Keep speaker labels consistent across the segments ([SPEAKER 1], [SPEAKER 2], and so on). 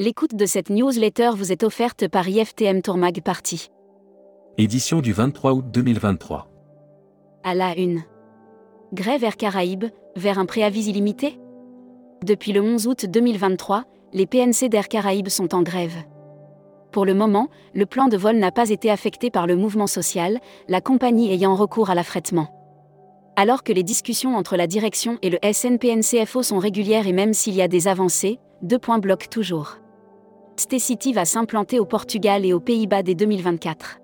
[SPEAKER 1] L'écoute de cette newsletter vous est offerte par IFTM Tourmag Party.
[SPEAKER 2] Édition du 23 août 2023.
[SPEAKER 1] À la une. Grève Air Caraïbes, vers un préavis illimité? Depuis le 11 août 2023, les PNC d'Air Caraïbes sont en grève. Pour le moment, le plan de vol n'a pas été affecté par le mouvement social, la compagnie ayant recours à l'affrètement. Alors que les discussions entre la direction et le SNPNCFO sont régulières et même s'il y a des avancées, deux points bloquent toujours. Stay va s'implanter au Portugal et aux Pays-Bas dès 2024.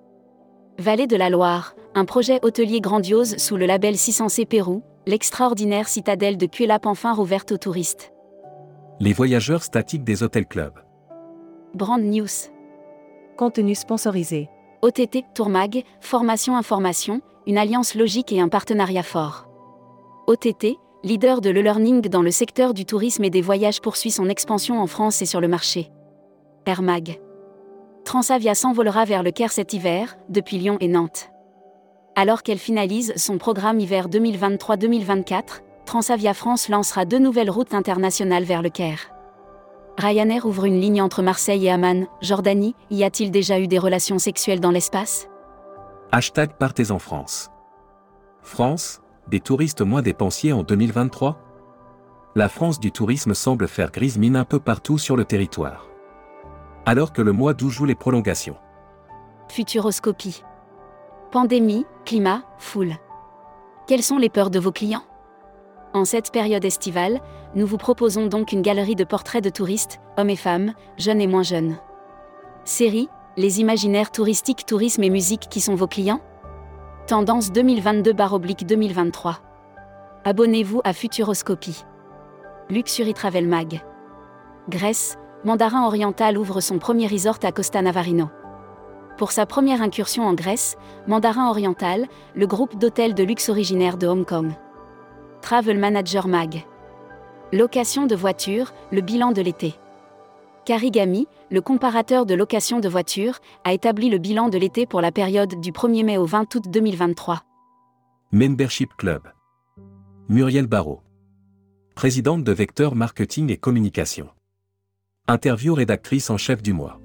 [SPEAKER 1] Vallée de la Loire, un projet hôtelier grandiose sous le label 600C Pérou, l'extraordinaire citadelle de Cuelap enfin rouverte aux touristes.
[SPEAKER 2] Les voyageurs statiques des hôtels clubs.
[SPEAKER 1] Brand News.
[SPEAKER 3] Contenu sponsorisé.
[SPEAKER 1] OTT, Tourmag, Formation Information, une alliance logique et un partenariat fort. OTT, leader de l'e-learning dans le secteur du tourisme et des voyages poursuit son expansion en France et sur le marché. Air Mag. Transavia s'envolera vers le Caire cet hiver, depuis Lyon et Nantes. Alors qu'elle finalise son programme hiver 2023-2024, Transavia France lancera deux nouvelles routes internationales vers le Caire. Ryanair ouvre une ligne entre Marseille et Amman, Jordanie, y a-t-il déjà eu des relations sexuelles dans l'espace?
[SPEAKER 2] Hashtag Partez en France. France, des touristes moins dépensiers en 2023 La France du tourisme semble faire grise mine un peu partout sur le territoire. Alors que le mois d'août joue les prolongations.
[SPEAKER 1] Futuroscopie. Pandémie, climat, foule. Quelles sont les peurs de vos clients? En cette période estivale, nous vous proposons donc une galerie de portraits de touristes, hommes et femmes, jeunes et moins jeunes. Série, les imaginaires touristiques, tourisme et musique qui sont vos clients? Tendance 2022-2023. Abonnez-vous à Futuroscopie. Luxury Travel Mag. Grèce, Mandarin Oriental ouvre son premier resort à Costa Navarino. Pour sa première incursion en Grèce, Mandarin Oriental, le groupe d'hôtels de luxe originaire de Hong Kong. Travel Manager Mag. Location de voitures, le bilan de l'été. Carigami, le comparateur de location de voitures, a établi le bilan de l'été pour la période du 1er mai au 20 août 2023.
[SPEAKER 2] Membership Club. Muriel Barrault. Présidente de Vecteur Marketing et Communication. Interview rédactrice en chef du mois.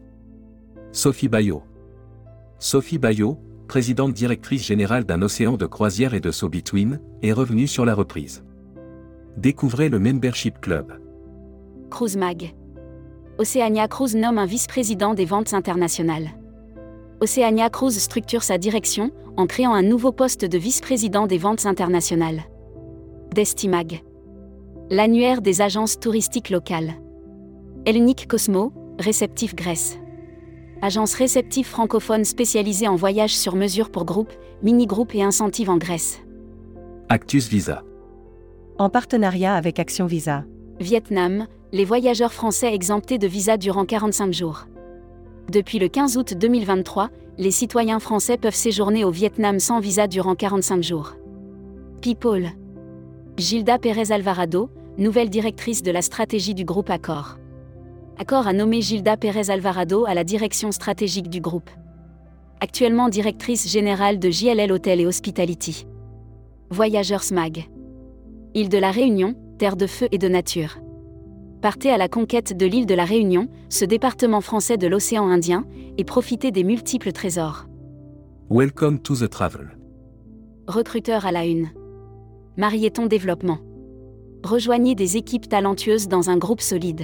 [SPEAKER 2] Sophie Bayot. Sophie Bayot, présidente directrice générale d'un océan de croisière et de saut between, est revenue sur la reprise. Découvrez le Membership Club.
[SPEAKER 1] Cruise Mag. Oceania Cruise nomme un vice-président des ventes internationales. Oceania Cruise structure sa direction en créant un nouveau poste de vice-président des ventes internationales. Destimag. L'annuaire des agences touristiques locales. Hellenic Cosmo, réceptif Grèce. Agence réceptive francophone spécialisée en voyages sur mesure pour groupes, mini-groupes et incentives en Grèce.
[SPEAKER 2] Actus Visa.
[SPEAKER 3] En partenariat avec Action Visa.
[SPEAKER 1] Vietnam, les voyageurs français exemptés de visa durant 45 jours. Depuis le 15 août 2023, les citoyens français peuvent séjourner au Vietnam sans visa durant 45 jours. People. Gilda Pérez Alvarado, nouvelle directrice de la stratégie du groupe Accor. Accor a nommé Gilda Pérez Alvarado à la direction stratégique du groupe. Actuellement directrice générale de JLL Hotel et Hospitality. Voyageurs SMAG. Île de la Réunion, terre de feu et de nature partez à la conquête de l'île de la Réunion, ce département français de l'océan Indien, et profitez des multiples trésors.
[SPEAKER 2] Welcome to the travel.
[SPEAKER 1] Recruteur à la une. Marieton Développement. Rejoignez des équipes talentueuses dans un groupe solide.